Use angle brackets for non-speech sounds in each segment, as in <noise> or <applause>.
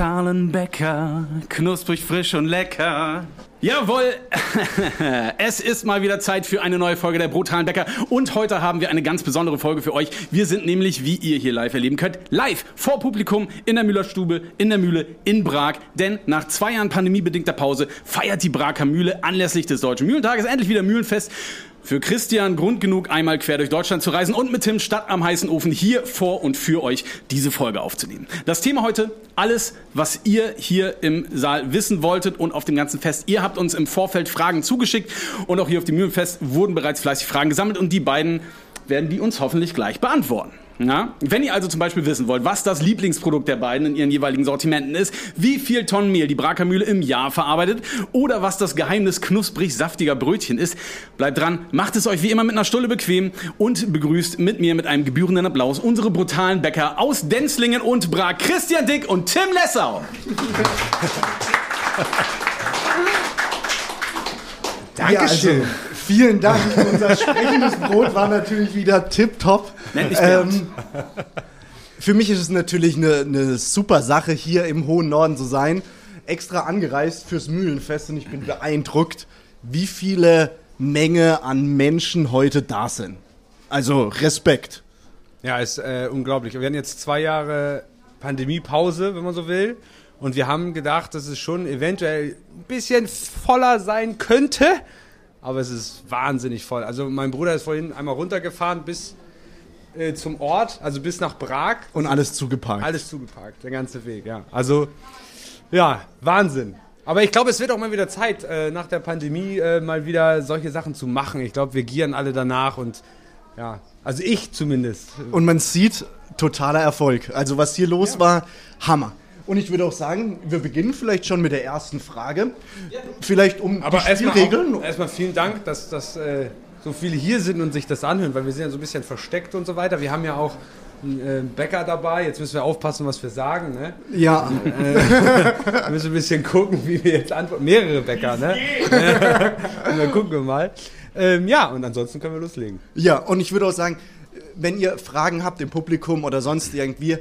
brutalen Bäcker, knusprig, frisch und lecker. Jawohl, <laughs> es ist mal wieder Zeit für eine neue Folge der brutalen Bäcker und heute haben wir eine ganz besondere Folge für euch. Wir sind nämlich, wie ihr hier live erleben könnt, live vor Publikum in der Müllerstube, in der Mühle, in Prag. Denn nach zwei Jahren pandemiebedingter Pause feiert die Braker Mühle anlässlich des Deutschen Mühlentages endlich wieder Mühlenfest für Christian Grund genug, einmal quer durch Deutschland zu reisen und mit Tim Stadt am heißen Ofen hier vor und für euch diese Folge aufzunehmen. Das Thema heute, alles, was ihr hier im Saal wissen wolltet und auf dem ganzen Fest. Ihr habt uns im Vorfeld Fragen zugeschickt und auch hier auf dem Mühlenfest wurden bereits fleißig Fragen gesammelt und die beiden werden die uns hoffentlich gleich beantworten. Ja? Wenn ihr also zum Beispiel wissen wollt, was das Lieblingsprodukt der beiden in ihren jeweiligen Sortimenten ist, wie viel Tonnen Mehl die Brakermühle im Jahr verarbeitet oder was das Geheimnis knusprig saftiger Brötchen ist, bleibt dran, macht es euch wie immer mit einer Stulle bequem und begrüßt mit mir mit einem gebührenden Applaus unsere brutalen Bäcker aus Denzlingen und Prag, Christian Dick und Tim Lessau. Dankeschön. Ja, also, vielen Dank. Unser sprechendes Brot war natürlich wieder tipptopp. Ähm, für mich ist es natürlich eine, eine super Sache, hier im hohen Norden zu sein. Extra angereist fürs Mühlenfest und ich bin beeindruckt, wie viele Menge an Menschen heute da sind. Also Respekt. Ja, ist äh, unglaublich. Wir hatten jetzt zwei Jahre Pandemiepause, wenn man so will. Und wir haben gedacht, dass es schon eventuell ein bisschen voller sein könnte. Aber es ist wahnsinnig voll. Also mein Bruder ist vorhin einmal runtergefahren bis äh, zum Ort, also bis nach Prag. Und alles zugeparkt. Alles zugeparkt, der ganze Weg, ja. Also, ja, Wahnsinn. Aber ich glaube, es wird auch mal wieder Zeit, äh, nach der Pandemie äh, mal wieder solche Sachen zu machen. Ich glaube, wir gieren alle danach und ja, also ich zumindest. Und man sieht totaler Erfolg. Also was hier los ja. war, Hammer. Und ich würde auch sagen, wir beginnen vielleicht schon mit der ersten Frage. Vielleicht um Aber die Spielregeln. Erstmal vielen Dank, dass, dass äh, so viele hier sind und sich das anhören, weil wir sind ja so ein bisschen versteckt und so weiter. Wir haben ja auch einen äh, Bäcker dabei. Jetzt müssen wir aufpassen, was wir sagen. Ne? Ja. Äh, <laughs> wir müssen ein bisschen gucken, wie wir jetzt antworten. Mehrere Bäcker, ne? und <laughs> dann gucken wir mal. Ähm, ja, und ansonsten können wir loslegen. Ja, und ich würde auch sagen, wenn ihr Fragen habt im Publikum oder sonst irgendwie,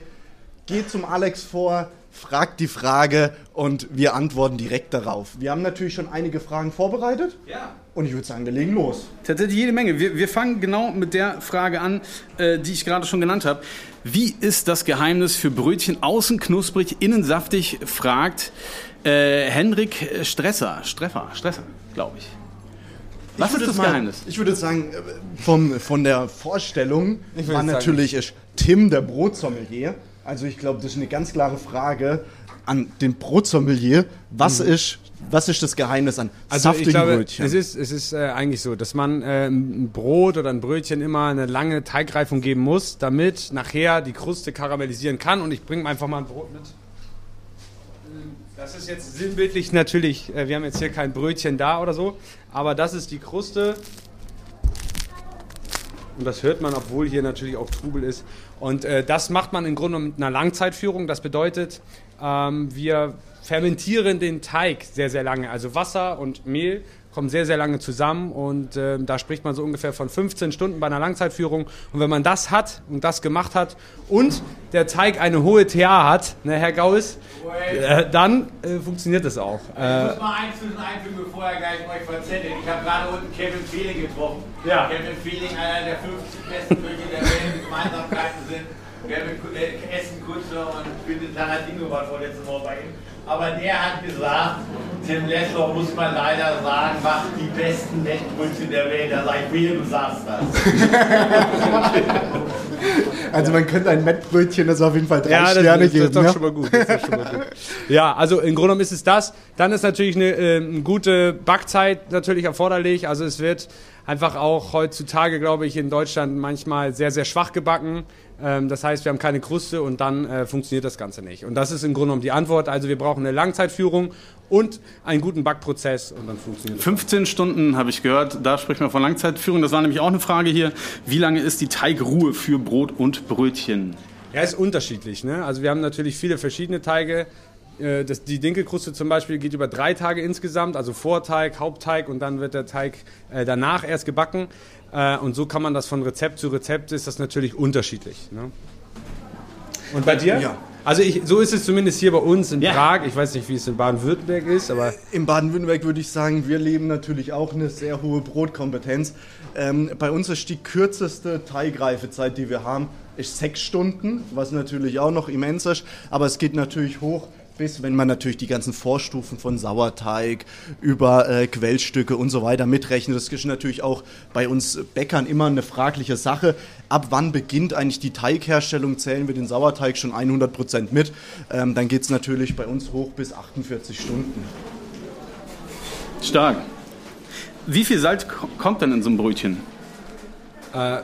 geht zum Alex vor, fragt die Frage und wir antworten direkt darauf. Wir haben natürlich schon einige Fragen vorbereitet. Ja. Und ich würde sagen, wir legen los. Tatsächlich jede Menge. Wir, wir fangen genau mit der Frage an, äh, die ich gerade schon genannt habe. Wie ist das Geheimnis für Brötchen außen knusprig, innen saftig? fragt äh, Henrik Stresser. Streffer, Stresser, glaube ich. Was ist das mal, Geheimnis? Ich würde sagen, äh, vom, von der Vorstellung war natürlich sagen, Tim, der Brotsommelier. Also ich glaube, das ist eine ganz klare Frage an den Brotsommelier. Was, mhm. ist, was ist das Geheimnis an also saftigen glaube, Brötchen? Es ist, es ist äh, eigentlich so, dass man äh, ein Brot oder ein Brötchen immer eine lange Teigreifung geben muss, damit nachher die Kruste karamellisieren kann. Und ich bringe einfach mal ein Brot mit. Das ist jetzt sinnbildlich natürlich, äh, wir haben jetzt hier kein Brötchen da oder so, aber das ist die Kruste. Und das hört man, obwohl hier natürlich auch Trubel ist. Und äh, das macht man im Grunde mit einer Langzeitführung. Das bedeutet, ähm, wir fermentieren den Teig sehr, sehr lange. Also Wasser und Mehl kommen sehr, sehr lange zusammen und äh, da spricht man so ungefähr von 15 Stunden bei einer Langzeitführung. Und wenn man das hat und das gemacht hat und der Teig eine hohe TA hat, ne, Herr Gauss, äh, dann äh, funktioniert das auch. Ich muss äh, mal eins einfügen, bevor er gleich euch verzettelt. Ich habe gerade unten Kevin Feeling getroffen. Ja. Kevin Feeling, einer der 50 besten Köche der Welt, die Gemeinsamkeiten sind. Wir haben äh, Essen Kutscher und Quintin Tarantino war vorletzte Woche bei ihm. Aber der hat gesagt, Tim Lessler, muss man leider sagen, macht die besten Mettbrötchen der Welt. Da sag ich, du sagst das. also man könnte ein Mettbrötchen, das auf jeden Fall drei ja, Sterne das, geben. Das ist doch schon mal gut. Schon mal gut. ja, also im Grunde genommen ist es das. Dann ist natürlich eine, eine gute Backzeit natürlich erforderlich. Also es wird einfach auch heutzutage, glaube ich, in Deutschland manchmal sehr, sehr schwach gebacken. Ähm, das heißt, wir haben keine Kruste und dann äh, funktioniert das Ganze nicht. Und das ist im Grunde genommen die Antwort. Also wir brauchen eine Langzeitführung und einen guten Backprozess und dann funktioniert 15 das Stunden habe ich gehört, da sprechen wir von Langzeitführung. Das war nämlich auch eine Frage hier. Wie lange ist die Teigruhe für Brot und Brötchen? Ja, ist unterschiedlich. Ne? Also wir haben natürlich viele verschiedene Teige. Äh, das, die Dinkelkruste zum Beispiel geht über drei Tage insgesamt, also Vorteig, Hauptteig und dann wird der Teig äh, danach erst gebacken. Äh, und so kann man das von Rezept zu Rezept, ist das natürlich unterschiedlich. Ne? Und bei dir? Ja. Also ich, so ist es zumindest hier bei uns in ja. Prag. Ich weiß nicht, wie es in Baden-Württemberg ist, aber... In Baden-Württemberg würde ich sagen, wir leben natürlich auch eine sehr hohe Brotkompetenz. Ähm, bei uns ist die kürzeste Teigreifezeit, die wir haben, ist sechs Stunden, was natürlich auch noch immens ist. Aber es geht natürlich hoch bis, wenn man natürlich die ganzen Vorstufen von Sauerteig über äh, Quellstücke und so weiter mitrechnet. Das ist natürlich auch bei uns Bäckern immer eine fragliche Sache. Ab wann beginnt eigentlich die Teigherstellung? Zählen wir den Sauerteig schon 100 Prozent mit? Ähm, dann geht es natürlich bei uns hoch bis 48 Stunden. Stark. Wie viel Salz kommt denn in so einem Brötchen? Äh,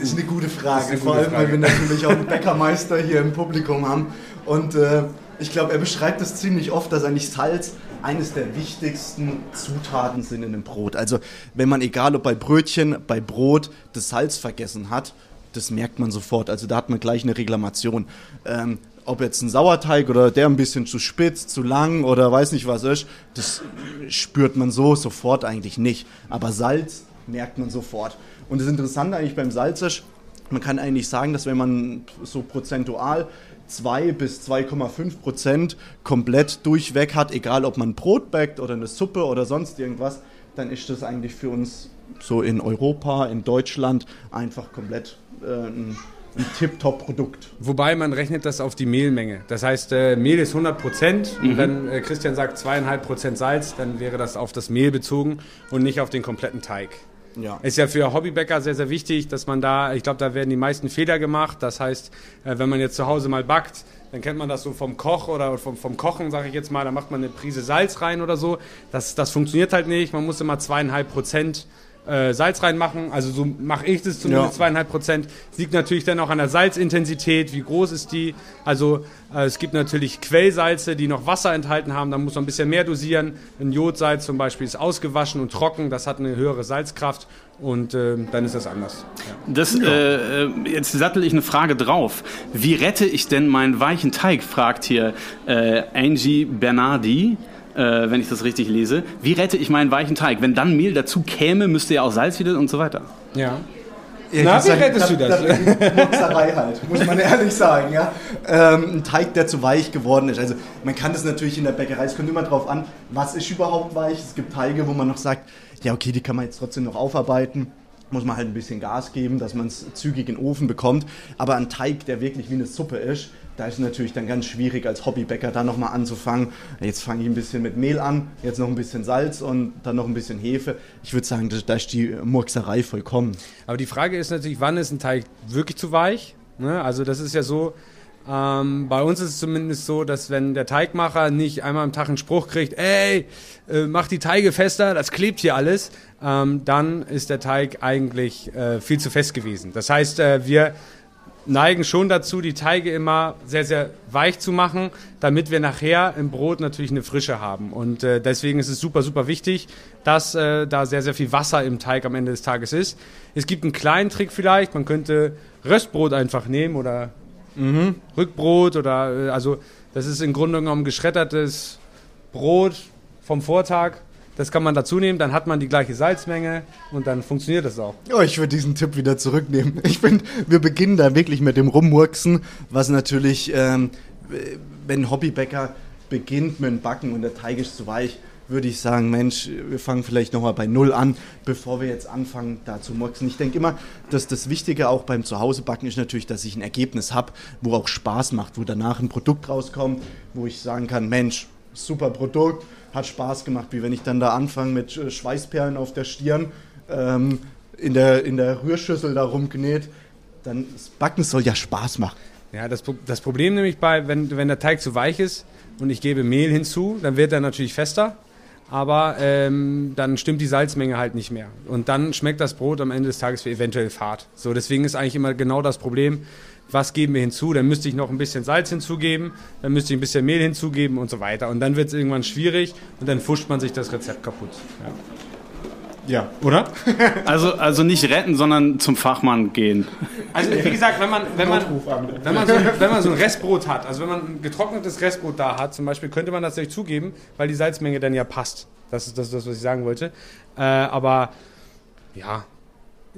ist eine gute Frage, eine vor allem, weil wir natürlich auch einen Bäckermeister hier im Publikum haben. Und äh, ich glaube, er beschreibt es ziemlich oft, dass eigentlich Salz eines der wichtigsten Zutaten sind in einem Brot. Also wenn man, egal ob bei Brötchen, bei Brot, das Salz vergessen hat, das merkt man sofort. Also da hat man gleich eine Reklamation. Ähm, ob jetzt ein Sauerteig oder der ein bisschen zu spitz, zu lang oder weiß nicht was ist, das spürt man so sofort eigentlich nicht. Aber Salz merkt man sofort. Und das Interessante eigentlich beim Salz ist, man kann eigentlich sagen, dass wenn man so prozentual 2 bis 2,5 Prozent komplett durchweg hat, egal ob man Brot backt oder eine Suppe oder sonst irgendwas, dann ist das eigentlich für uns so in Europa, in Deutschland einfach komplett äh, ein, ein Tip-Top-Produkt. Wobei man rechnet das auf die Mehlmenge. Das heißt, äh, Mehl ist 100 Prozent. Mhm. Wenn äh, Christian sagt 2,5 Prozent Salz, dann wäre das auf das Mehl bezogen und nicht auf den kompletten Teig. Ja. Ist ja für Hobbybäcker sehr, sehr wichtig, dass man da, ich glaube, da werden die meisten Fehler gemacht. Das heißt, äh, wenn man jetzt zu Hause mal backt, dann kennt man das so vom Koch oder vom, vom Kochen, sage ich jetzt mal, da macht man eine Prise Salz rein oder so. Das, das funktioniert halt nicht. Man muss immer zweieinhalb Prozent äh, Salz reinmachen. Also so mache ich das zumindest zweieinhalb Prozent. Liegt natürlich dann auch an der Salzintensität, wie groß ist die. Also äh, es gibt natürlich Quellsalze, die noch Wasser enthalten haben. Da muss man ein bisschen mehr dosieren. Ein Jodsalz zum Beispiel ist ausgewaschen und trocken. Das hat eine höhere Salzkraft und äh, dann ist das anders. Ja. Das, äh, äh, jetzt sattel ich eine Frage drauf. Wie rette ich denn meinen weichen Teig? fragt hier äh, Angie Bernardi äh, wenn ich das richtig lese. Wie rette ich meinen weichen Teig? Wenn dann Mehl dazu käme, müsste ja auch Salz wieder und so weiter. Ja. Ja, Na, wie sagen, rettest du das? das Motzerei halt, muss man ehrlich sagen. Ja? Ähm, ein Teig, der zu weich geworden ist. Also man kann das natürlich in der Bäckerei, es kommt immer darauf an, was ist überhaupt weich. Es gibt Teige, wo man noch sagt, ja okay, die kann man jetzt trotzdem noch aufarbeiten muss man halt ein bisschen Gas geben, dass man es zügig in den Ofen bekommt. Aber ein Teig, der wirklich wie eine Suppe ist, da ist es natürlich dann ganz schwierig als Hobbybäcker da nochmal anzufangen. Jetzt fange ich ein bisschen mit Mehl an, jetzt noch ein bisschen Salz und dann noch ein bisschen Hefe. Ich würde sagen, da ist die Murkserei vollkommen. Aber die Frage ist natürlich, wann ist ein Teig wirklich zu weich? Ne? Also das ist ja so, ähm, bei uns ist es zumindest so, dass wenn der Teigmacher nicht einmal am Tag einen Spruch kriegt, ey, äh, mach die Teige fester, das klebt hier alles, ähm, dann ist der Teig eigentlich äh, viel zu fest gewesen. Das heißt, äh, wir neigen schon dazu, die Teige immer sehr, sehr weich zu machen, damit wir nachher im Brot natürlich eine Frische haben. Und äh, deswegen ist es super, super wichtig, dass äh, da sehr, sehr viel Wasser im Teig am Ende des Tages ist. Es gibt einen kleinen Trick vielleicht, man könnte Röstbrot einfach nehmen oder mhm. Rückbrot oder äh, also das ist im Grunde genommen geschreddertes Brot vom Vortag das kann man dazu nehmen, dann hat man die gleiche Salzmenge und dann funktioniert das auch. Oh, ich würde diesen Tipp wieder zurücknehmen. <laughs> Ich finde, wir beginnen da wirklich mit dem Rummurksen, was natürlich, ähm, wenn ein Hobbybäcker beginnt mit dem Backen und der Teig ist zu weich, würde ich sagen, Mensch, wir fangen vielleicht nochmal bei Null an, bevor wir jetzt anfangen, da zu murksen. Ich denke immer, dass das Wichtige auch beim Zuhausebacken ist natürlich, dass ich ein Ergebnis habe, wo auch Spaß macht, wo danach ein Produkt rauskommt, wo ich sagen kann, Mensch, super Produkt, hat Spaß gemacht, wie wenn ich dann da anfange mit äh, Schweißperlen auf der Stirn, ähm, in, der, in der Rührschüssel da rumgenäht. Dann das Backen soll ja Spaß machen. Ja, das, das Problem nämlich bei, wenn, wenn der Teig zu weich ist und ich gebe Mehl hinzu, dann wird er natürlich fester, aber ähm, dann stimmt die Salzmenge halt nicht mehr. Und dann schmeckt das Brot am Ende des Tages eventuell fad. So, deswegen ist eigentlich immer genau das Problem, was geben wir hinzu, dann müsste ich noch ein bisschen Salz hinzugeben, dann müsste ich ein bisschen Mehl hinzugeben und so weiter. Und dann wird es irgendwann schwierig und dann fuscht man sich das Rezept kaputt. Ja. Ja, oder? <laughs> Also, also nicht retten, sondern zum Fachmann gehen. Also wie gesagt, wenn man, wenn man, wenn man, so, wenn man so ein Restbrot hat, also wenn man ein getrocknetes Restbrot da hat, zum Beispiel, könnte man das nicht zugeben, weil die Salzmenge dann ja passt. Das ist das, was ich sagen wollte. Äh, aber ja,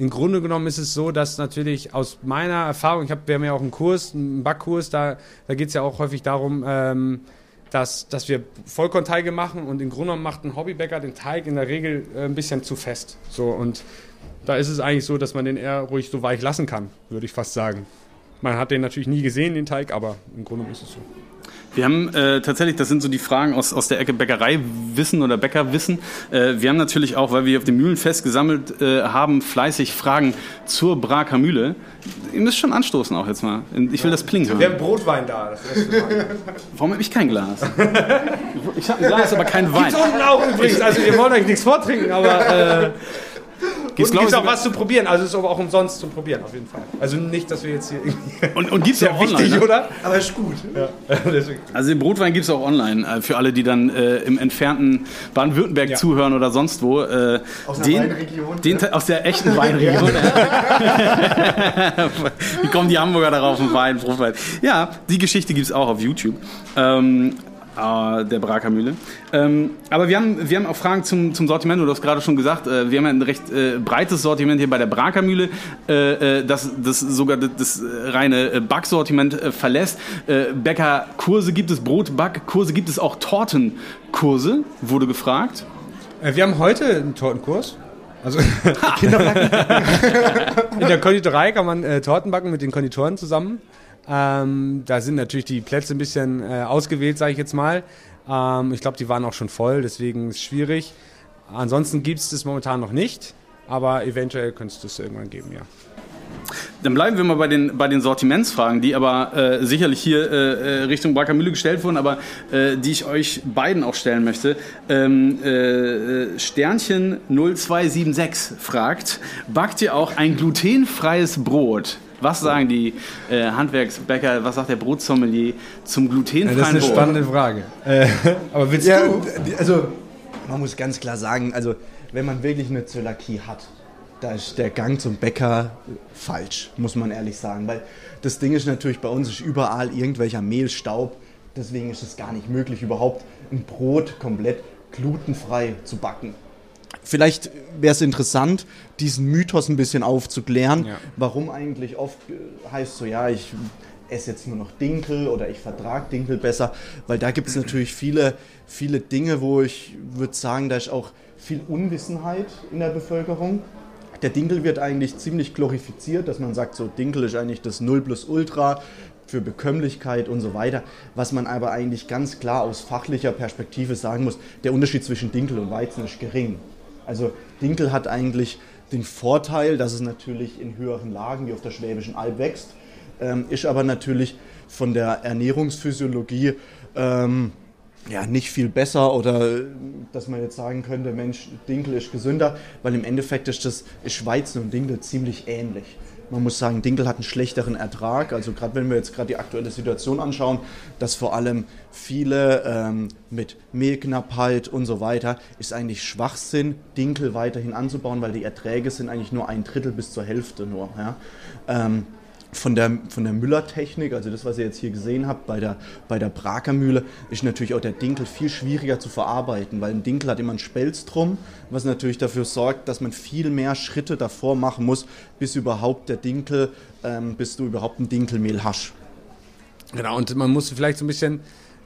im Grunde genommen ist es so, dass natürlich aus meiner Erfahrung, ich habe, wir haben ja auch einen Kurs, einen Backkurs, da, da geht es ja auch häufig darum, ähm, dass, dass wir Vollkornteige machen und im Grunde genommen macht ein Hobbybäcker den Teig in der Regel äh, ein bisschen zu fest. So, und da ist es eigentlich so, dass man den eher ruhig so weich lassen kann, würde ich fast sagen. Man hat den natürlich nie gesehen, den Teig, aber im Grunde genommen ist es so. Wir haben äh, tatsächlich, das sind so die Fragen aus, aus der Ecke Bäckereiwissen oder Bäckerwissen. Äh, wir haben natürlich auch, weil wir auf dem Mühlenfest gesammelt äh, haben, fleißig Fragen zur Braker Mühle. Ihr müsst schon anstoßen auch jetzt mal. Ich will das Pling haben. Wir haben Brotwein da. <laughs> Warum habe ich kein Glas? Ich habe ein Glas, aber kein Wein. Gibt's unten auch übrigens. Also ihr wollt euch nichts vortrinken, aber... Äh Gibt es auch was zu probieren, also ist aber auch umsonst zu probieren, auf jeden Fall. Also nicht, dass wir jetzt hier irgendwie. Und, und gibt es ja <laughs> auch wichtig, online. Ne? oder? Aber ist gut. Ja. <laughs> also den Brotwein gibt es auch online, äh, für alle, die dann äh, im entfernten Baden-Württemberg ja. zuhören oder sonst wo. Äh, aus der Weinregion. Den, ne? Aus der echten Weinregion. <laughs> Wie kommen die Hamburger darauf, ein Wein, Brotwein? Ja, die Geschichte gibt es auch auf YouTube. Ähm, äh, der Brakermühle. Ähm, aber wir haben, wir haben auch Fragen zum, zum Sortiment. Du hast gerade schon gesagt, äh, wir haben ein recht äh, breites Sortiment hier bei der Brakermühle, äh, äh, das, das sogar das, das reine äh, Backsortiment verlässt. Bäckerkurse gibt es, Brotbackkurse gibt es auch Tortenkurse, wurde gefragt. wir haben heute einen Tortenkurs. Also Kinderbacken. <laughs> <laughs> In der Konditorei kann man Torten backen mit den Konditoren zusammen. Ähm, da sind natürlich die Plätze ein bisschen äh, ausgewählt, sage ich jetzt mal. Ähm, ich glaube, die waren auch schon voll, deswegen ist es schwierig. Ansonsten gibt es das momentan noch nicht, aber eventuell könnte es das irgendwann geben, ja. Dann bleiben wir mal bei den, bei den Sortimentsfragen, die aber äh, sicherlich hier äh, äh Richtung Brackermühle gestellt wurden, aber äh, die ich euch beiden auch stellen möchte. Ähm, äh, Sternchen 0276 fragt, backt ihr auch ein glutenfreies Brot? Was sagen die äh, Handwerksbäcker, was sagt der Brotsommelier zum glutenfreien Brot? Das ist eine Brot? spannende Frage. Äh, aber willst ja, du? Also, man muss ganz klar sagen, also wenn man wirklich eine Zöliakie hat, da ist der Gang zum Bäcker falsch, muss man ehrlich sagen. Weil das Ding ist natürlich, bei uns ist überall irgendwelcher Mehlstaub. Deswegen ist es gar nicht möglich, überhaupt ein Brot komplett glutenfrei zu backen. Vielleicht wäre es interessant, diesen Mythos ein bisschen aufzuklären, ja. warum eigentlich oft äh, heißt so, ja, ich esse jetzt nur noch Dinkel oder ich vertrage Dinkel besser, weil da gibt es natürlich viele, viele Dinge, wo ich würde sagen, da ist auch viel Unwissenheit in der Bevölkerung. Der Dinkel wird eigentlich ziemlich glorifiziert, dass man sagt, so Dinkel ist eigentlich das Null plus Ultra für Bekömmlichkeit und so weiter. Was man aber eigentlich ganz klar aus fachlicher Perspektive sagen muss, der Unterschied zwischen Dinkel und Weizen ist gering. Also Dinkel hat eigentlich den Vorteil, dass es natürlich in höheren Lagen wie auf der Schwäbischen Alb wächst, ähm, ist aber natürlich von der Ernährungsphysiologie ähm, ja, nicht viel besser oder dass man jetzt sagen könnte, Mensch, Dinkel ist gesünder, weil im Endeffekt ist das ist Weizen und Dinkel ziemlich ähnlich. Man muss sagen, Dinkel hat einen schlechteren Ertrag. Also gerade wenn wir jetzt gerade die aktuelle Situation anschauen, dass vor allem viele ähm, mit Mehlknappheit und so weiter, ist eigentlich Schwachsinn, Dinkel weiterhin anzubauen, weil die Erträge sind eigentlich nur ein Drittel bis zur Hälfte nur. Ja? Ähm, von der, von der Müllertechnik, also das, was ihr jetzt hier gesehen habt bei der, bei der Brakermühle, ist natürlich auch der Dinkel viel schwieriger zu verarbeiten, weil ein Dinkel hat immer einen Spelz drum, was natürlich dafür sorgt, dass man viel mehr Schritte davor machen muss, bis überhaupt der Dinkel, ähm, bis du überhaupt ein Dinkelmehl hast. Genau, und man muss vielleicht so ein bisschen,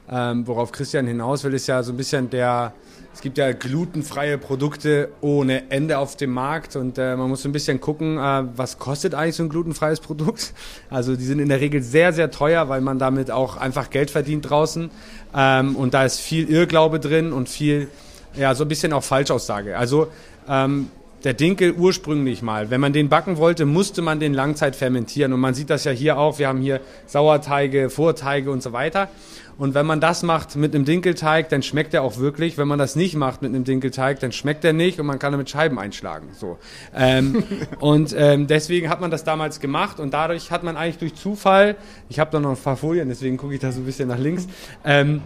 ähm, worauf Christian hinaus will, ist ja so ein bisschen der, es gibt ja glutenfreie Produkte ohne Ende auf dem Markt und äh, man muss ein bisschen gucken, äh, was kostet eigentlich so ein glutenfreies Produkt. <laughs> Also die sind in der Regel sehr, sehr teuer, weil man damit auch einfach Geld verdient draußen. Ähm, und da ist viel Irrglaube drin und viel, ja, so ein bisschen auch Falschaussage. Also ähm, der Dinkel ursprünglich mal, wenn man den backen wollte, musste man den Langzeit fermentieren. Und man sieht das ja hier auch. Wir haben hier Sauerteige, Vorteige und so weiter. Und wenn man das macht mit einem Dinkelteig, dann schmeckt er auch wirklich. Wenn man das nicht macht mit einem Dinkelteig, dann schmeckt er nicht und man kann damit Scheiben einschlagen. So. Ähm, <laughs> und ähm, deswegen hat man das damals gemacht und dadurch hat man eigentlich durch Zufall, ich habe da noch ein paar Folien, deswegen gucke ich da so ein bisschen nach links, ähm,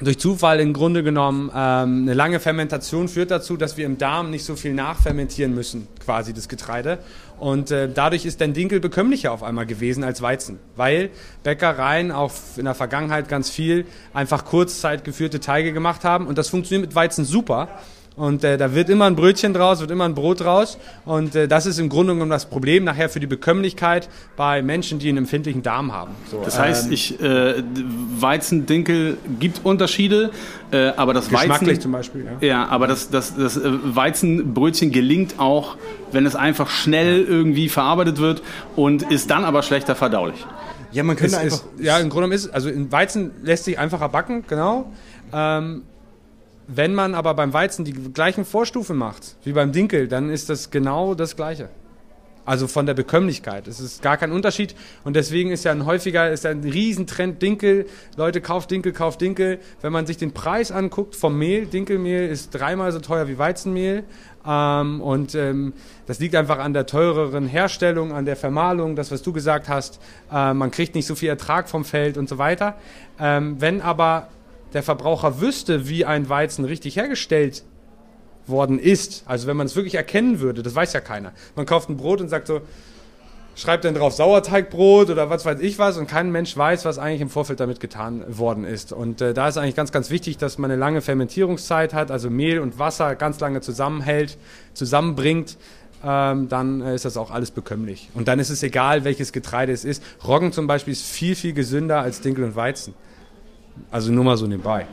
durch Zufall im Grunde genommen ähm, eine lange Fermentation führt dazu, dass wir im Darm nicht so viel nachfermentieren müssen, quasi das Getreide. Und äh, dadurch ist dann Dinkel bekömmlicher auf einmal gewesen als Weizen, weil Bäckereien auch in der Vergangenheit ganz viel einfach kurzzeitgeführte Teige gemacht haben und das funktioniert mit Weizen super. Und äh, da wird immer ein Brötchen draus, wird immer ein Brot draus. Und äh, das ist im Grunde genommen das Problem nachher für die Bekömmlichkeit bei Menschen, die einen empfindlichen Darm haben. So, das heißt, ähm, ich, äh, Weizen, Dinkel gibt Unterschiede, äh, aber das Weizen... zum Beispiel, ja. Ja, aber das, das, das äh, Weizenbrötchen gelingt auch, wenn es einfach schnell irgendwie verarbeitet wird und ist dann aber schlechter verdaulich. Ja, man könnte einfach... Ist, ja, im Grunde genommen ist also in Weizen lässt sich einfacher backen, genau. Ähm, wenn man aber beim Weizen die gleichen Vorstufen macht wie beim Dinkel, dann ist das genau das Gleiche. Also von der Bekömmlichkeit. Es ist gar kein Unterschied. Und deswegen ist ja ein häufiger, ist ja ein Riesentrend Dinkel. Leute, kauft Dinkel, kauft Dinkel. Wenn man sich den Preis anguckt vom Mehl, Dinkelmehl ist dreimal so teuer wie Weizenmehl. Ähm, und ähm, das liegt einfach an der teureren Herstellung, an der Vermahlung, das, was du gesagt hast. Äh, man kriegt nicht so viel Ertrag vom Feld und so weiter. Ähm, wenn aber der Verbraucher wüsste, wie ein Weizen richtig hergestellt worden ist, also wenn man es wirklich erkennen würde, das weiß ja keiner. Man kauft ein Brot und sagt so, schreibt dann drauf Sauerteigbrot oder was weiß ich was und kein Mensch weiß, was eigentlich im Vorfeld damit getan worden ist. Und äh, da ist eigentlich ganz, ganz wichtig, dass man eine lange Fermentierungszeit hat, also Mehl und Wasser ganz lange zusammenhält, zusammenbringt. Ähm, dann äh, ist das auch alles bekömmlich. Und dann ist es egal, welches Getreide es ist. Roggen zum Beispiel ist viel, viel gesünder als Dinkel und Weizen. Also nur mal so nebenbei.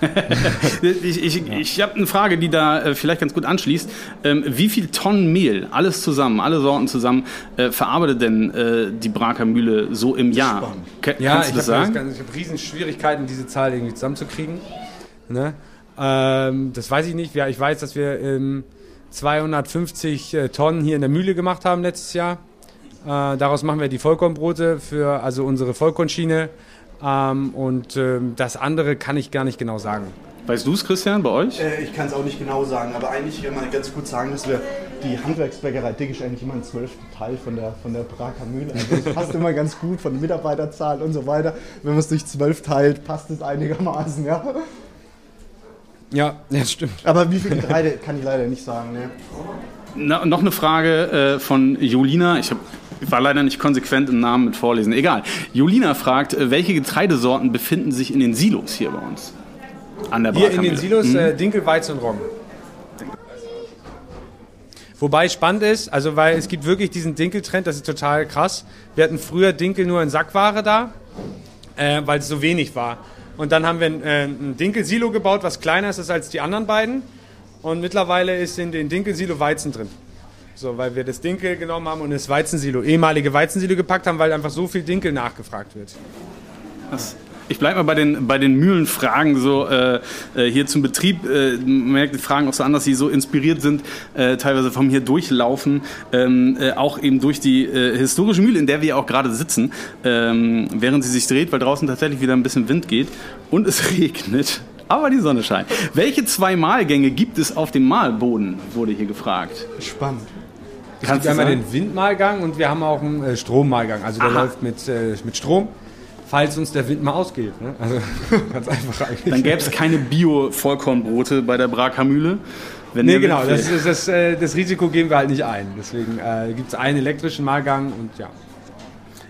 <laughs> ich ich, ja. ich habe eine Frage, die da äh, vielleicht ganz gut anschließt. Ähm, wie viel Tonnen Mehl, alles zusammen, alle Sorten zusammen, äh, verarbeitet denn äh, die Braker Mühle so im Jahr? Ka ja, ich habe hab riesen Schwierigkeiten, diese Zahl irgendwie zusammenzukriegen. Ne? Ähm, das weiß ich nicht. Ja, ich weiß, dass wir ähm, 250 äh, Tonnen hier in der Mühle gemacht haben letztes Jahr. Äh, daraus machen wir die Vollkornbrote für also unsere Vollkornschiene. Ähm, und ähm, das andere kann ich gar nicht genau sagen. Weißt du es, Christian, bei euch? Äh, ich kann es auch nicht genau sagen, aber eigentlich kann man ganz gut sagen, dass wir die Handwerksbäckerei Dick ist eigentlich immer ein zwölften Teil von der, von der Braker Mühle. Also das passt immer ganz gut von der Mitarbeiterzahl und so weiter. Wenn man es durch zwölf teilt, passt es einigermaßen, ja. Ja, <laughs> das stimmt. Aber wie viel Getreide kann ich leider nicht sagen. Ne? Na, noch eine Frage äh, von Julina. Ich habe ich war leider nicht konsequent im Namen mit Vorlesen. Egal. Julina fragt, äh, welche Getreidesorten befinden sich in den Silos hier bei uns? An der Hier in den Silos mhm. äh, Dinkel, Weizen und Roggen. Wobei spannend ist, also weil es gibt wirklich diesen Dinkeltrend, das ist total krass. Wir hatten früher Dinkel nur in Sackware da, äh, weil es so wenig war. Und dann haben wir ein, äh, ein Dinkelsilo gebaut, was kleiner ist als die anderen beiden. Und mittlerweile ist in den Dinkelsilo Weizen drin. So, weil wir das Dinkel genommen haben und das Weizensilo, ehemalige Weizensilo gepackt haben, weil einfach so viel Dinkel nachgefragt wird. Das ich bleibe mal bei den, bei den Mühlenfragen so äh, äh hier zum Betrieb. Äh, man merkt die Fragen auch so an, dass sie so inspiriert sind, äh, teilweise vom hier durchlaufen, ähm, äh, auch eben durch die äh, historische Mühle, in der wir auch gerade sitzen, ähm, während sie sich dreht, weil draußen tatsächlich wieder ein bisschen Wind geht und es <laughs> regnet. Aber die Sonne scheint. Welche zwei Mahlgänge gibt es auf dem Mahlboden, wurde hier gefragt. Spannend. Kannst wir haben ja den Windmalgang und wir haben auch einen äh, Strommalgang. Also der Aha. läuft mit, äh, mit Strom, falls uns der Wind mal ausgeht. Ne? Also <laughs> ganz einfach eigentlich. Dann gäbe es keine Bio-Vollkornbrote bei der Brakamühle. Wenn nee, genau, das, das, das, äh, das, Risiko gehen wir halt nicht ein. Deswegen äh, gibt es einen elektrischen Malgang und ja.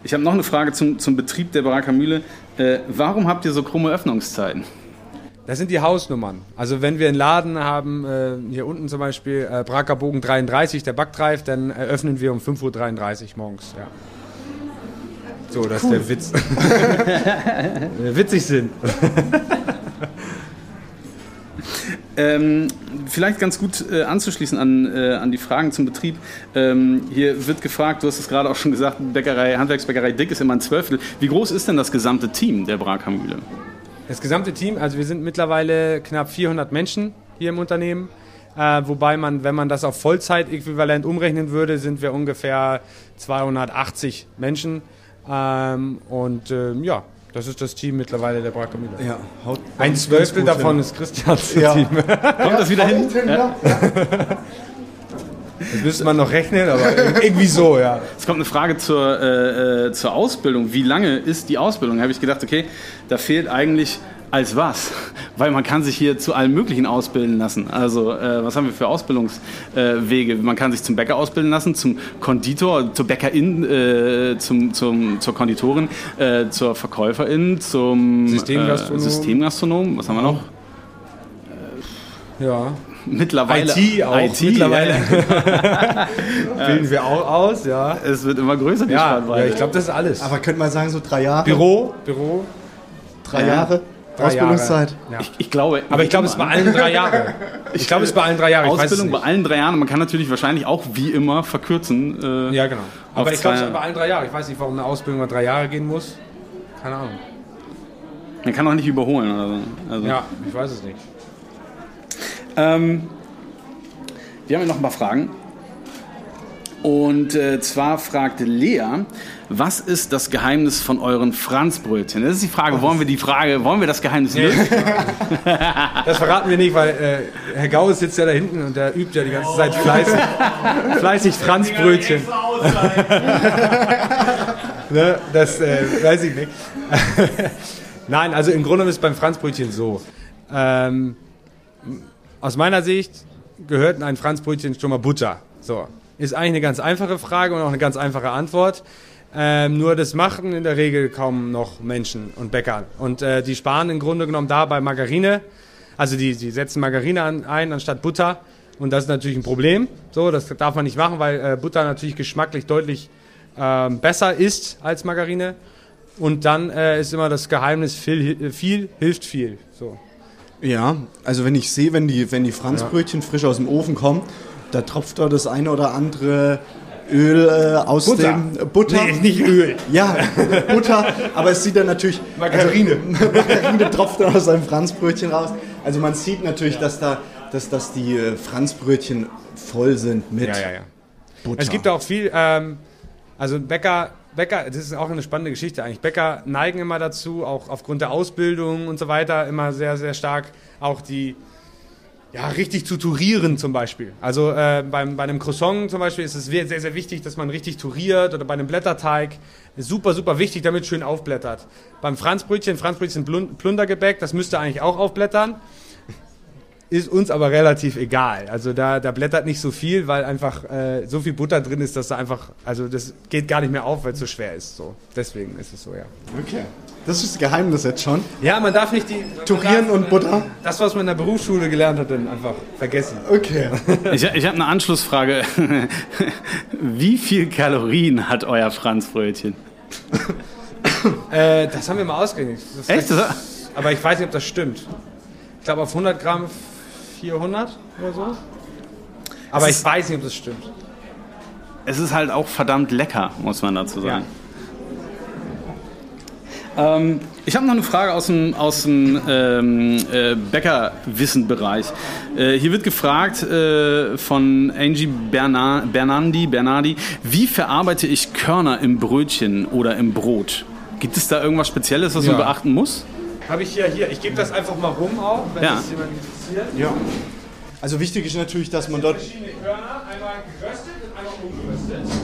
Ich habe noch eine Frage zum, zum Betrieb der Brakamühle. Äh, warum habt ihr so krumme Öffnungszeiten? Das sind die Hausnummern. Also wenn wir einen Laden haben, äh, hier unten zum Beispiel äh, Brackerbogen 33, der Backdrive, dann eröffnen wir um 5.33 Uhr morgens. Ja. So, das cool. ist der Witz. <laughs> Witzig sind. <laughs> Ähm, vielleicht ganz gut äh, anzuschließen an, äh, an die Fragen zum Betrieb. Ähm, hier wird gefragt, du hast es gerade auch schon gesagt, Bäckerei, Handwerksbäckerei Dick ist immer ein Zwölftel. Wie groß ist denn das gesamte Team der Brakamühle? Das gesamte Team, also wir sind mittlerweile knapp 400 Menschen hier im Unternehmen. Äh, wobei man, wenn man das auf Vollzeit-Äquivalent umrechnen würde, sind wir ungefähr 280 Menschen. Ähm, und äh, ja, das ist das Team mittlerweile der Bratkamille. Ja, Ein Zwölftel davon hin. ist Christians ja. Team. Kommt ja, das wieder hin? hin ja. <laughs> Das müsste man noch rechnen, aber irgendwie so, ja. Es kommt eine Frage zur, äh, äh, zur Ausbildung. Wie lange ist die Ausbildung? Da habe ich gedacht, okay, da fehlt eigentlich als was? <laughs> Weil man kann sich hier zu allem Möglichen ausbilden lassen. Also äh, was haben wir für Ausbildungswege? Äh, man kann sich zum Bäcker ausbilden lassen, zum Konditor, zur Bäckerin, äh, zum, zum, zur Konditorin, äh, zur Verkäuferin, zum Systemgastronom. Systemgastronom. Was haben wir noch? Ja. Mittlerweile IT auch. IT, mittlerweile <laughs> bilden wir auch aus, ja. Es wird immer größer, die ja, ja ich glaube, das ist alles. Aber könnte man sagen, so drei Jahre? Büro, Büro. Drei Jahre? Drei Ausbildungszeit. Ja. Ich, ich, glaube. Aber ich glaube, es ist <laughs> bei allen drei Jahre. Ich glaube, es ist bei allen drei Jahren. Ausbildung bei allen drei Jahren. Man kann natürlich wahrscheinlich auch wie immer verkürzen. Äh, ja, genau. Aber ich glaube, es ist bei allen drei Jahren. Ich weiß nicht, warum eine Ausbildung mal drei Jahre gehen muss. Keine Ahnung. Man kann auch nicht überholen oder so. Also. Ja, ich weiß es nicht. Ähm, wir haben ja noch ein paar Fragen. Und äh, zwar fragt Lea, was ist das Geheimnis von euren Franzbrötchen? Das ist die Frage, wollen wir die Frage, wollen wir das Geheimnis lösen? <laughs> das verraten wir nicht, weil äh, Herr Gauss sitzt ja da hinten und der übt ja die ganze Zeit fleißig, <laughs> fleißig Franzbrötchen. <laughs> ne, das äh, weiß ich nicht. Nein, also im Grunde ist es beim Franzbrötchen so. Ähm, aus meiner Sicht gehört in ein Franzbrötchen schon mal Butter. So. Ist eigentlich eine ganz einfache Frage und auch eine ganz einfache Antwort. Ähm, nur das machen in der Regel kaum noch Menschen und Bäcker. Und äh, die sparen im Grunde genommen da bei Margarine. Also die, die setzen Margarine an, ein anstatt Butter. Und das ist natürlich ein Problem. So, das darf man nicht machen, weil äh, Butter natürlich geschmacklich deutlich äh, besser ist als Margarine. Und dann äh, ist immer das Geheimnis, viel, viel hilft viel. So. Ja, also wenn ich sehe, wenn die, wenn die Franzbrötchen ja. frisch aus dem Ofen kommen, da tropft da das eine oder andere Öl äh, aus Butter. dem Butter. Nee, nicht Öl. Ja, Butter, aber es sieht dann natürlich Margarine. Also, <laughs> Margarine tropft dann aus einem Franzbrötchen raus. Also man sieht natürlich, ja. dass da dass, dass die äh, Franzbrötchen voll sind mit ja. Butter. Es gibt auch viel ähm, also Bäcker Bäcker, das ist auch eine spannende Geschichte eigentlich. Bäcker neigen immer dazu, auch aufgrund der Ausbildung und so weiter, immer sehr, sehr stark auch die, ja, richtig zu turieren zum Beispiel. Also äh, beim, bei einem Croissant zum Beispiel ist es sehr, sehr wichtig, dass man richtig turiert oder bei einem Blätterteig ist super, super wichtig, damit schön aufblättert. Beim Franzbrötchen, Franzbrötchen Plundergebäck, das müsste eigentlich auch aufblättern ist uns aber relativ egal. Also da, da blättert nicht so viel, weil einfach äh, so viel Butter drin ist, dass da einfach, also das geht gar nicht mehr auf, weil es so schwer ist. So. Deswegen ist es so, ja. Okay. Das ist das Geheimnis jetzt schon. Ja, man darf nicht die. Turieren darf, und Butter? Das, was man in der Berufsschule gelernt hat, dann einfach vergessen. Okay. <laughs> ich ich habe eine Anschlussfrage. <laughs> Wie viel Kalorien hat euer Franzbrötchen? <laughs> äh, das haben wir mal ausgerechnet. Echt? aber ich weiß nicht, ob das stimmt. Ich glaube, auf 100 Gramm 400 oder so. Aber es ich weiß nicht, ob das stimmt. Es ist halt auch verdammt lecker, muss man dazu sagen. Ja. Ähm, ich habe noch eine Frage aus dem, aus dem ähm, äh, Bäckerwissen-Bereich. Äh, hier wird gefragt äh, von Angie Berna Bernardi, Bernardi, wie verarbeite ich Körner im Brötchen oder im Brot? Gibt es da irgendwas Spezielles, was ja. man beachten muss? Habe ich ja hier. Ich gebe das einfach mal rum auch, wenn ja. das jemand interessiert. Ja. Also wichtig ist natürlich, dass man dort. Verschiedene Körner, einmal geröstet und einmal ungeröstet.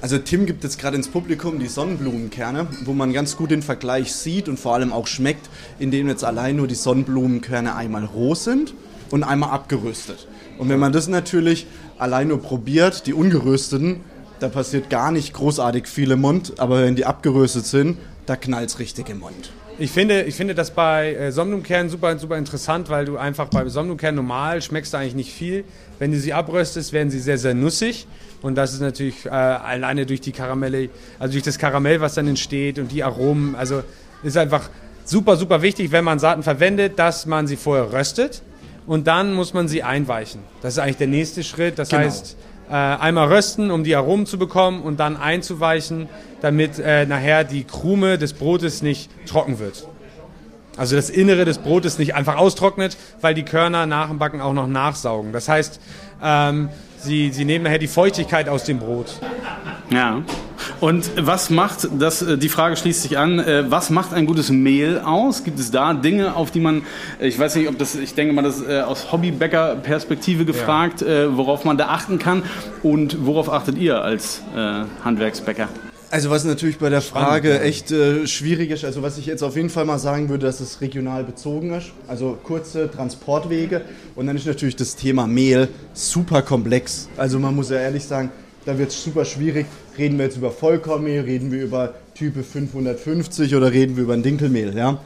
Also Tim gibt jetzt gerade ins Publikum die Sonnenblumenkerne, wo man ganz gut den Vergleich sieht und vor allem auch schmeckt, indem jetzt allein nur die Sonnenblumenkerne einmal roh sind und einmal abgeröstet. Und wenn man das natürlich allein nur probiert, die ungerösteten, da passiert gar nicht großartig viel im Mund, aber wenn die abgeröstet sind, da knallt es richtig im Mund. Ich finde, ich finde das bei äh, Sonnenblumenkernen super, super interessant, weil du einfach bei Sonnenblumenkernen normal schmeckst du eigentlich nicht viel. Wenn du sie abröstest, werden sie sehr, sehr nussig. Und das ist natürlich äh, alleine durch die Karamelle, also durch das Karamell, was dann entsteht und die Aromen. Also ist einfach super, super wichtig, wenn man Saaten verwendet, dass man sie vorher röstet und dann muss man sie einweichen. Das ist eigentlich der nächste Schritt. Das genau. heißt, äh, einmal rösten, um die Aromen zu bekommen und dann einzuweichen, damit äh, nachher die Krume des Brotes nicht trocken wird. Also das Innere des Brotes nicht einfach austrocknet, weil die Körner nach dem Backen auch noch nachsaugen. Das heißt, ähm, sie, sie nehmen nachher die Feuchtigkeit aus dem Brot. Ja. Und was macht, das, äh, die Frage schließt sich an, äh, was macht ein gutes Mehl aus? Gibt es da Dinge, auf die man, ich weiß nicht, ob das, ich denke mal, das ist äh, aus Hobbybäcker-Perspektive gefragt, ja. worauf man da achten kann und worauf achtet ihr als Handwerksbäcker? Also was natürlich bei der Frage Spannend, echt äh, schwierig ist, also was ich jetzt auf jeden Fall mal sagen würde, dass es regional bezogen ist, also kurze Transportwege und dann ist natürlich das Thema Mehl super komplex. Also man muss ja ehrlich sagen, da wird es super schwierig. Reden wir jetzt über Vollkornmehl, reden wir über Type 550 oder reden wir über ein Dinkelmehl, ja?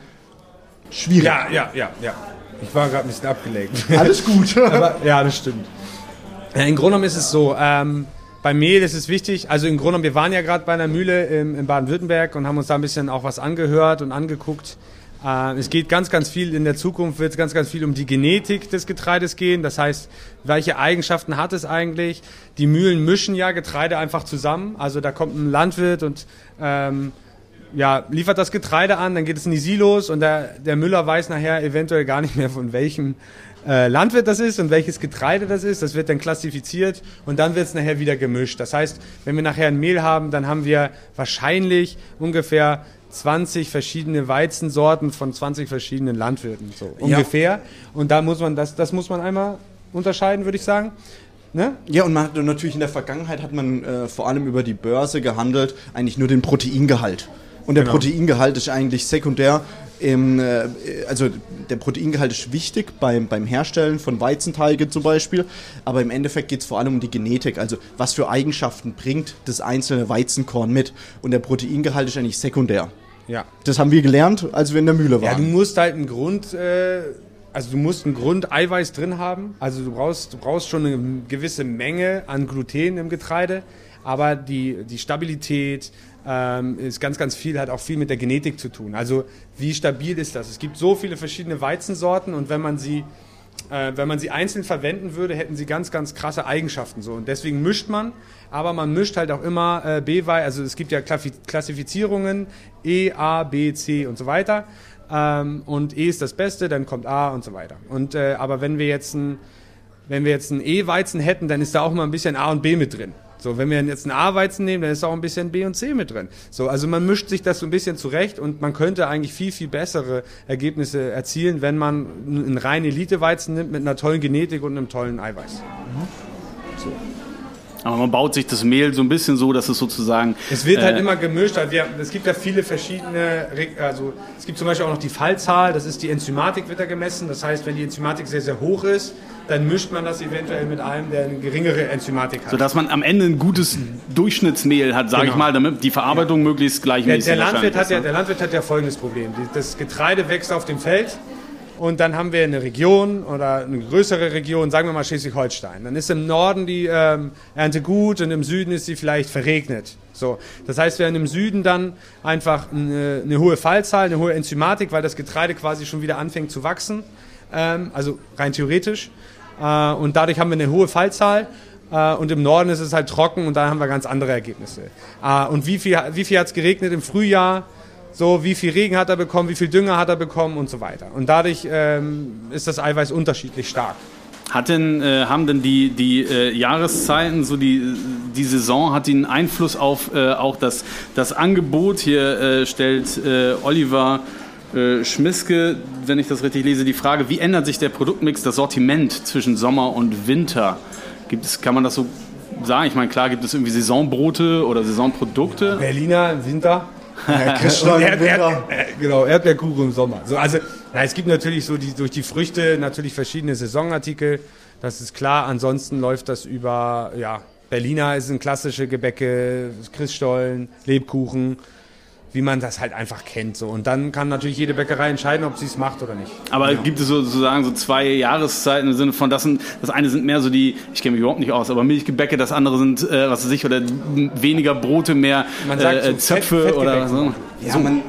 Schwierig. Ja, ja, ja, ja. Ich war gerade ein bisschen abgelenkt. Alles gut. <laughs> Aber, ja, das stimmt. Ja, Im Grunde genommen ist es so, ähm, bei Mehl ist es wichtig, also im Grunde genommen, wir waren ja gerade bei einer Mühle im, in Baden-Württemberg und haben uns da ein bisschen auch was angehört und angeguckt. Äh, es geht ganz, ganz viel, in der Zukunft wird es ganz, ganz viel um die Genetik des Getreides gehen. Das heißt, welche Eigenschaften hat es eigentlich? Die Mühlen mischen ja Getreide einfach zusammen. Also da kommt ein Landwirt und ähm, ja, liefert das Getreide an, dann geht es in die Silos und der, der Müller weiß nachher eventuell gar nicht mehr, von welchem äh, Landwirt das ist und welches Getreide das ist. Das wird dann klassifiziert und dann wird es nachher wieder gemischt. Das heißt, wenn wir nachher ein Mehl haben, dann haben wir wahrscheinlich ungefähr 20 verschiedene Weizensorten von 20 verschiedenen Landwirten, so ungefähr. Ja. Und da muss man, das, das muss man einmal unterscheiden, würde ich sagen. Ne? Ja, und man hat natürlich in der Vergangenheit hat man äh, vor allem über die Börse gehandelt, eigentlich nur den Proteingehalt. Und der genau. Proteingehalt ist eigentlich sekundär. Im, äh, also der Proteingehalt ist wichtig beim, beim Herstellen von Weizenteige zum Beispiel, aber im Endeffekt geht es vor allem um die Genetik, also was für Eigenschaften bringt das einzelne Weizenkorn mit. Und der Proteingehalt ist eigentlich sekundär. Ja. Das haben wir gelernt, als wir in der Mühle waren. Ja, du musst halt einen Grund, äh, also du musst einen Grund Eiweiß drin haben. Also du brauchst, du brauchst schon eine gewisse Menge an Gluten im Getreide, aber die, die Stabilität, ähm, ist ganz, ganz viel, hat auch viel mit der Genetik zu tun. Also wie stabil ist das? Es gibt so viele verschiedene Weizensorten und wenn man sie, äh, wenn man sie einzeln verwenden würde, hätten sie ganz, ganz krasse Eigenschaften. So. Und deswegen mischt man, aber man mischt halt auch immer äh, B-Weizen, also es gibt ja Klassifizierungen, E, A, B, C und so weiter. Ähm, und E ist das Beste, dann kommt A und so weiter. Und, äh, aber wenn wir jetzt ein wenn wir jetzt einen E-Weizen hätten, dann ist da auch mal ein bisschen A und B mit drin. So, wenn wir jetzt einen A-Weizen nehmen, dann ist auch ein bisschen B und C mit drin. So, also man mischt sich das so ein bisschen zurecht und man könnte eigentlich viel, viel bessere Ergebnisse erzielen, wenn man einen reinen Elite-Weizen nimmt mit einer tollen Genetik und einem tollen Eiweiß. Mhm. So. Aber man baut sich das Mehl so ein bisschen so, dass es sozusagen. Es wird halt äh, immer gemischt. Also wir, es gibt ja viele verschiedene. Also es gibt zum Beispiel auch noch die Fallzahl. Das ist die Enzymatik wird da gemessen. Das heißt, wenn die Enzymatik sehr sehr hoch ist, dann mischt man das eventuell mit einem, der eine geringere Enzymatik hat. Sodass man am Ende ein gutes Durchschnittsmehl hat, sage genau. ich mal, damit die Verarbeitung ja. möglichst gleichmäßig der, der Landwirt hat ja, ne? Der Landwirt hat ja folgendes Problem. Das Getreide wächst auf dem Feld und dann haben wir eine Region oder eine größere Region, sagen wir mal Schleswig-Holstein. Dann ist im Norden die ähm, Ernte gut und im Süden ist sie vielleicht verregnet. So, das heißt, wir haben im Süden dann einfach eine, eine hohe Fallzahl, eine hohe Enzymatik, weil das Getreide quasi schon wieder anfängt zu wachsen, ähm, also rein theoretisch. Äh, und dadurch haben wir eine hohe Fallzahl. Äh, und im Norden ist es halt trocken und da haben wir ganz andere Ergebnisse. Äh, und wie viel, wie viel hat es geregnet im Frühjahr? So, wie viel Regen hat er bekommen, wie viel Dünger hat er bekommen und so weiter. Und dadurch ähm, ist das Eiweiß unterschiedlich stark. Hat denn, äh, haben denn die, die äh, Jahreszeiten, so die, die Saison, hat die einen Einfluss auf äh, auch das, das Angebot? Hier äh, stellt äh, Oliver äh, Schmiske, wenn ich das richtig lese, die Frage, wie ändert sich der Produktmix, das Sortiment zwischen Sommer und Winter? Gibt es, kann man das so sagen? Ich meine, klar gibt es irgendwie Saisonbrote oder Saisonprodukte. Berliner im Winter. Ja, Christoph Erd, Erd, genau, Erdbeerkuchen im Sommer. So, also, na, es gibt natürlich so die, durch die Früchte natürlich verschiedene Saisonartikel. Das ist klar. Ansonsten läuft das über, ja, Berliner sind klassische Gebäcke, Christstollen, Lebkuchen wie man das halt einfach kennt. So. Und dann kann natürlich jede Bäckerei entscheiden, ob sie es macht oder nicht. Aber ja. gibt es sozusagen so zwei Jahreszeiten im Sinne von, das, sind, das eine sind mehr so die, ich kenne mich überhaupt nicht aus, aber Milchgebäcke, das andere sind, äh, was weiß ich, oder weniger Brote, mehr man sagt äh, so Zöpfe Fett, oder so. Ja, so. Man,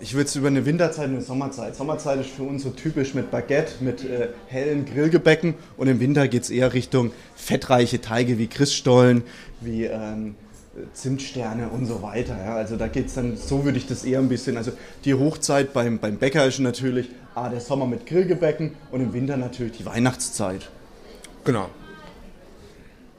ich würde es über eine Winterzeit und eine Sommerzeit. Sommerzeit ist für uns so typisch mit Baguette, mit äh, hellen Grillgebäcken und im Winter geht es eher Richtung fettreiche Teige wie Christstollen, wie ähm, Zimtsterne und so weiter. Ja. Also da geht es dann, so würde ich das eher ein bisschen, also die Hochzeit beim, beim Bäcker ist natürlich ah, der Sommer mit Grillgebäcken und im Winter natürlich die Weihnachtszeit. Genau.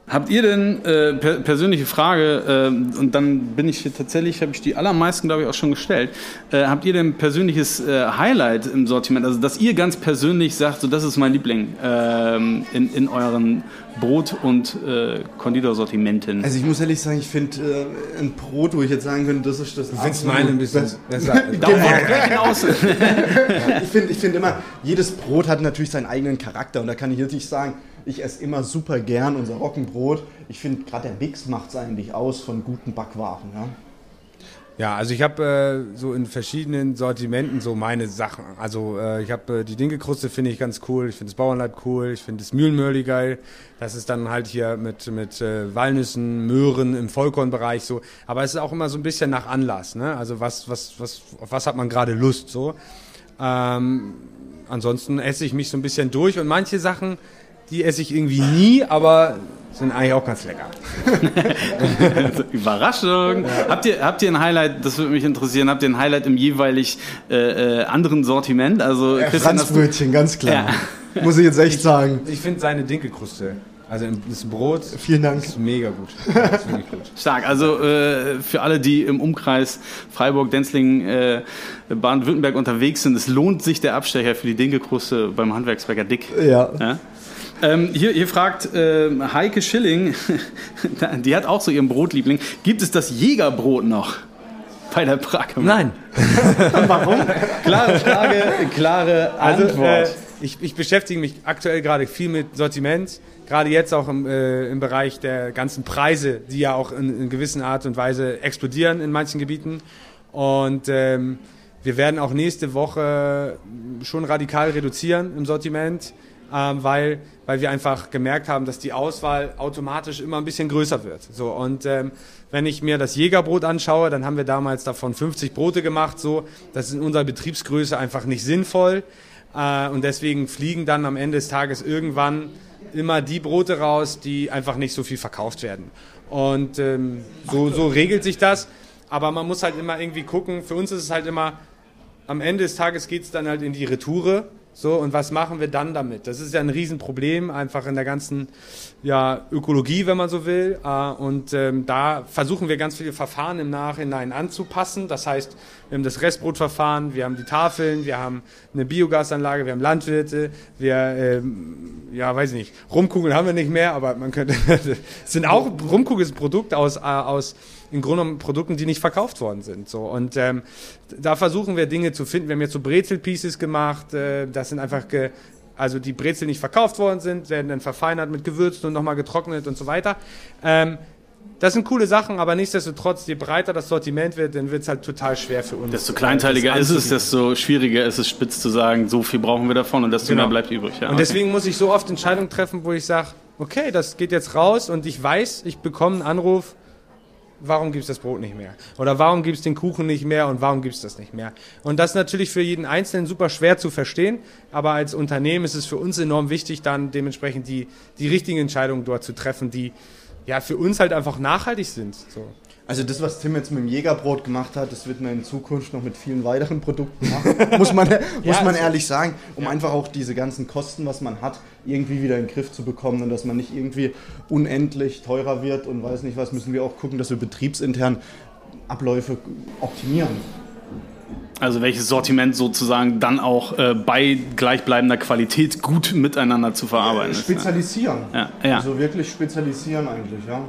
Habt ihr denn äh, per persönliche Frage äh, und dann bin ich tatsächlich habe ich die allermeisten glaube ich auch schon gestellt. Äh, habt ihr denn persönliches äh, Highlight im Sortiment, also dass ihr ganz persönlich sagt, so das ist mein Liebling ähm, in, in euren Brot- und äh, Konditorsortimenten? Also ich muss ehrlich sagen, ich finde äh, ein Brot, wo ich jetzt sagen könnte, das ist das. Du findest meine ein bisschen besser. hinaus. <laughs> <laughs> ich finde ich find immer, jedes Brot hat natürlich seinen eigenen Charakter und da kann ich jetzt nicht sagen ich esse immer super gern unser Roggenbrot. Ich finde, gerade der Mix macht es eigentlich aus von guten Backwaren. Ja. Ja, also ich habe äh, so in verschiedenen Sortimenten so meine Sachen. Also äh, ich habe äh, die Dinkelkruste finde ich ganz cool, ich finde das Bauernleib cool, ich finde das Mühlenmörli geil. Das ist dann halt hier mit mit äh, Walnüssen, Möhren im Vollkornbereich so. Aber es ist auch immer so ein bisschen nach Anlass, ne? Also was was was auf was hat man gerade Lust so. Ähm, ansonsten esse ich mich so ein bisschen durch und manche Sachen, die esse ich irgendwie nie, aber sind eigentlich auch ganz lecker. <laughs> Überraschung. Ja. Habt, ihr, habt ihr ein Highlight, das würde mich interessieren, habt ihr ein Highlight im jeweilig äh, äh anderen Sortiment? Also ja, Franzbrötchen, ganz klar. Ja. <laughs> Muss ich jetzt echt sagen. Ich finde seine Dinkelkruste. Also das Brot. Vielen Dank. Ist mega gut. <laughs> Ist gut. Stark. Also äh, für alle, die im Umkreis Freiburg, Denzlingen, äh, Baden-Württemberg unterwegs sind, es lohnt sich der Abstecher für die Dinkelkruste beim Handwerksbäcker Dick. Ja. ja? Ähm, hier, hier fragt äh, Heike Schilling, <laughs> die hat auch so ihren Brotliebling, gibt es das Jägerbrot noch? Bei der Prag? Nein. <laughs> Warum? Klare Frage, klare also, Antwort. Also, äh, ich, ich, beschäftige mich aktuell gerade viel mit Sortiment, gerade jetzt auch im, äh, im Bereich der ganzen Preise, die ja auch in, in gewisser Art und Weise explodieren in manchen Gebieten. Und ähm, wir werden auch nächste Woche schon radikal reduzieren im Sortiment ähm, weil, weil wir einfach gemerkt haben, dass die Auswahl automatisch immer ein bisschen größer wird. So, und ähm, wenn ich mir das Jägerbrot anschaue, dann haben wir damals davon 50 Brote gemacht. So, das ist in unserer Betriebsgröße einfach nicht sinnvoll. Äh, und deswegen fliegen dann am Ende des Tages irgendwann immer die Brote raus, die einfach nicht so viel verkauft werden. Und ähm, so, so regelt sich das. Aber man muss halt immer irgendwie gucken. Für uns ist es halt immer, am Ende des Tages geht es dann halt in die Retoure. So, und was machen wir dann damit? Das ist ja ein Riesenproblem, einfach in der ganzen ja, Ökologie, wenn man so will. Äh, und ähm, da versuchen wir ganz viele Verfahren im Nachhinein anzupassen. Das heißt, wir haben das Restbrotverfahren, wir haben die Tafeln, wir haben eine Biogasanlage, wir haben Landwirte, wir, ähm, ja, weiß ich nicht, Rumkugeln haben wir nicht mehr, aber man könnte, <laughs> sind auch, Rumkugel ist ein Produkt aus, äh, aus im Grunde genommen Produkten, die nicht verkauft worden sind. So. Und ähm, da versuchen wir Dinge zu finden. Wir haben jetzt so Brezel-Pieces gemacht. Äh, das sind einfach, ge also die Brezel nicht verkauft worden sind, werden dann verfeinert mit Gewürzen und nochmal getrocknet und so weiter. Ähm, das sind coole Sachen, aber nichtsdestotrotz, je breiter das Sortiment wird, dann wird es halt total schwer für uns. Desto kleinteiliger ist es, desto schwieriger ist es, spitz zu sagen, so viel brauchen wir davon und desto genau. mehr bleibt übrig. Ja, und okay. deswegen muss ich so oft Entscheidungen treffen, wo ich sage, okay, das geht jetzt raus und ich weiß, ich bekomme einen Anruf, warum gibt es das Brot nicht mehr? Oder warum gibt es den Kuchen nicht mehr und warum gibt es das nicht mehr? Und das ist natürlich für jeden Einzelnen super schwer zu verstehen, aber als Unternehmen ist es für uns enorm wichtig, dann dementsprechend die, die richtigen Entscheidungen dort zu treffen, die ja für uns halt einfach nachhaltig sind. So. Also das, was Tim jetzt mit dem Jägerbrot gemacht hat, das wird man in Zukunft noch mit vielen weiteren Produkten machen, <laughs> muss man, muss ja, man ehrlich sagen, um ja. einfach auch diese ganzen Kosten, was man hat, irgendwie wieder in den Griff zu bekommen und dass man nicht irgendwie unendlich teurer wird und weiß nicht was, müssen wir auch gucken, dass wir betriebsintern Abläufe optimieren. Also welches Sortiment sozusagen dann auch äh, bei gleichbleibender Qualität gut miteinander zu verarbeiten ist. Spezialisieren. Ja. Ja, Also wirklich spezialisieren eigentlich, ja.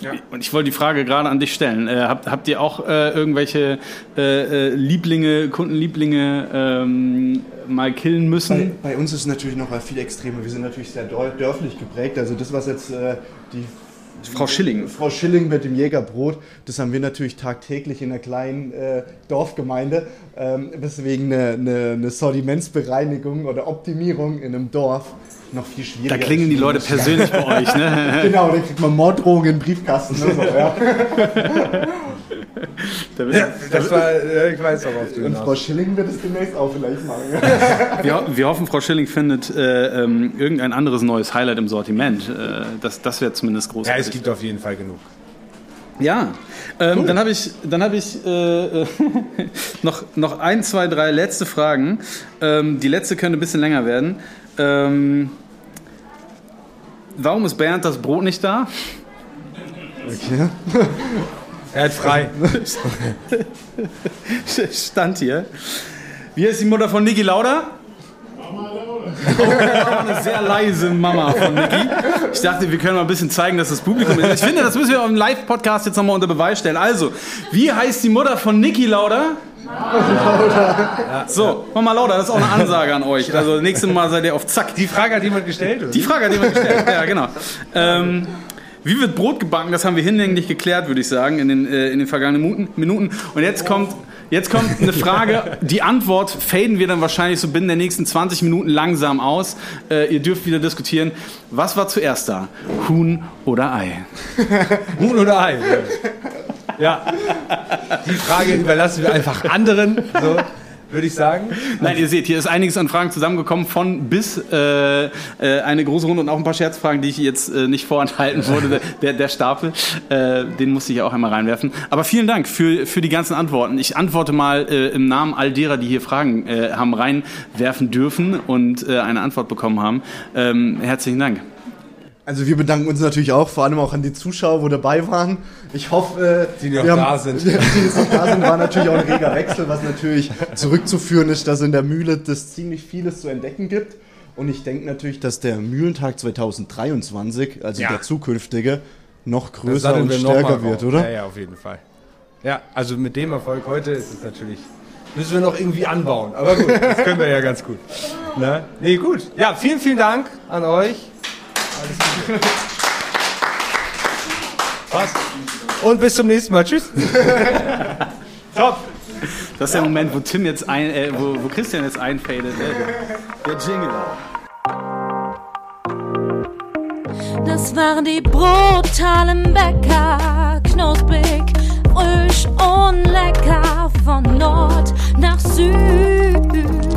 Ja. Und ich wollte die Frage gerade an dich stellen. Äh, habt, habt ihr auch äh, irgendwelche äh, äh Lieblinge, Kundenlieblinge ähm, mal killen müssen? Bei, bei, uns ist es natürlich noch viel extremer. Wir sind natürlich sehr dörflich geprägt. Also das, was jetzt äh, die Frau Schilling. Frau Schilling mit dem Jägerbrot, das haben wir natürlich tagtäglich in einer kleinen äh, Dorfgemeinde, ähm, weswegen eine, eine, eine Sortimentsbereinigung oder Optimierung in einem Dorf noch viel schwieriger. Da klingen die Leute persönlich bei euch, ne? <laughs> genau, da kriegt man Morddrohungen in den Briefkasten. Ne, so, ja. ja, das war, ja, ich weiß auch auf den Und Frau Schilling wird es demnächst auch vielleicht machen. <laughs> wir, wir, hoffen, Frau Schilling findet äh, ähm, irgendein anderes neues Highlight im Sortiment. Äh, das das wäre zumindest großartig. Ja, es gibt auf jeden Fall genug. Ja, ähm, cool. dann habe ich, dann hab ich äh, <laughs> noch, noch ein, zwei, drei letzte Fragen. Ähm, die letzte könnte ein bisschen länger werden. Ähm, warum ist Bernd das Brot nicht da? Okay. <laughs> er hat frei. <laughs> Stand hier. Wie heißt die Mutter von Niki Lauda? Lauda. eine sehr leise Mama von Niki. Ich dachte, wir können mal ein bisschen zeigen, dass das Publikum ist. Ich finde, das müssen wir auf dem Live-Podcast jetzt nochmal unter Beweis stellen. Also, wie heißt die Mutter von Niki Lauda? Ja. So, Mama Lauda, das ist auch eine Ansage an euch. Also nächstes Mal seid ihr auf Zack. Die Frage hat jemand gestellt? Oder? Die Frage hat jemand gestellt, ja genau. Ähm, Wie wird Brot gebacken? Das haben wir hinlänglich geklärt, würde ich sagen, in den, äh, in den vergangenen Minuten. Und jetzt kommt, jetzt kommt eine Frage. Die Antwort faden wir dann wahrscheinlich so binnen der nächsten 20 Minuten langsam aus. Äh, ihr dürft wieder diskutieren. Was war zuerst da? Huhn oder Ei? <laughs> Huhn oder Ei? Ja. Die Frage überlassen wir einfach anderen. So würde ich sagen. Nein, ihr seht, hier ist einiges an Fragen zusammengekommen, von bis äh, äh, eine große Runde und auch ein paar Scherzfragen, die ich jetzt äh, nicht vorenthalten wurde. Der, der Stapel, äh, den musste ich auch einmal reinwerfen. Aber vielen Dank für, für die ganzen Antworten. Ich antworte mal äh, im Namen all derer, die hier Fragen äh, haben reinwerfen dürfen und eine Antwort bekommen haben. Ähm, herzlichen Dank. Also wir bedanken uns natürlich auch, vor allem auch an die Zuschauer, wo dabei waren. Ich hoffe, die noch da haben, sind. <laughs> Die, die noch da sind, war natürlich auch ein reger Wechsel, was natürlich zurückzuführen ist, dass in der Mühle das ziemlich vieles zu entdecken gibt. Und ich denke natürlich, dass der Mühlentag 2023, also ja. der zukünftige, noch größer und stärker wird, oder? Ja, ja, auf jeden Fall. Ja, also mit dem Erfolg heute ist es natürlich müssen wir noch irgendwie anbauen. Aber gut, das können wir ja ganz gut. Ne? Nee, gut. Ja, vielen, vielen Dank an euch. Alles Gute. Passt. Und bis zum nächsten Mal. Tschüss. <laughs> Top. Das ist der Moment, wo Tim jetzt ein, äh, wo, wo, Christian jetzt einfadet. Der, der Jingle. Das waren die brutalen Bäcker, knusprig, frisch und lecker von Nord nach Süd.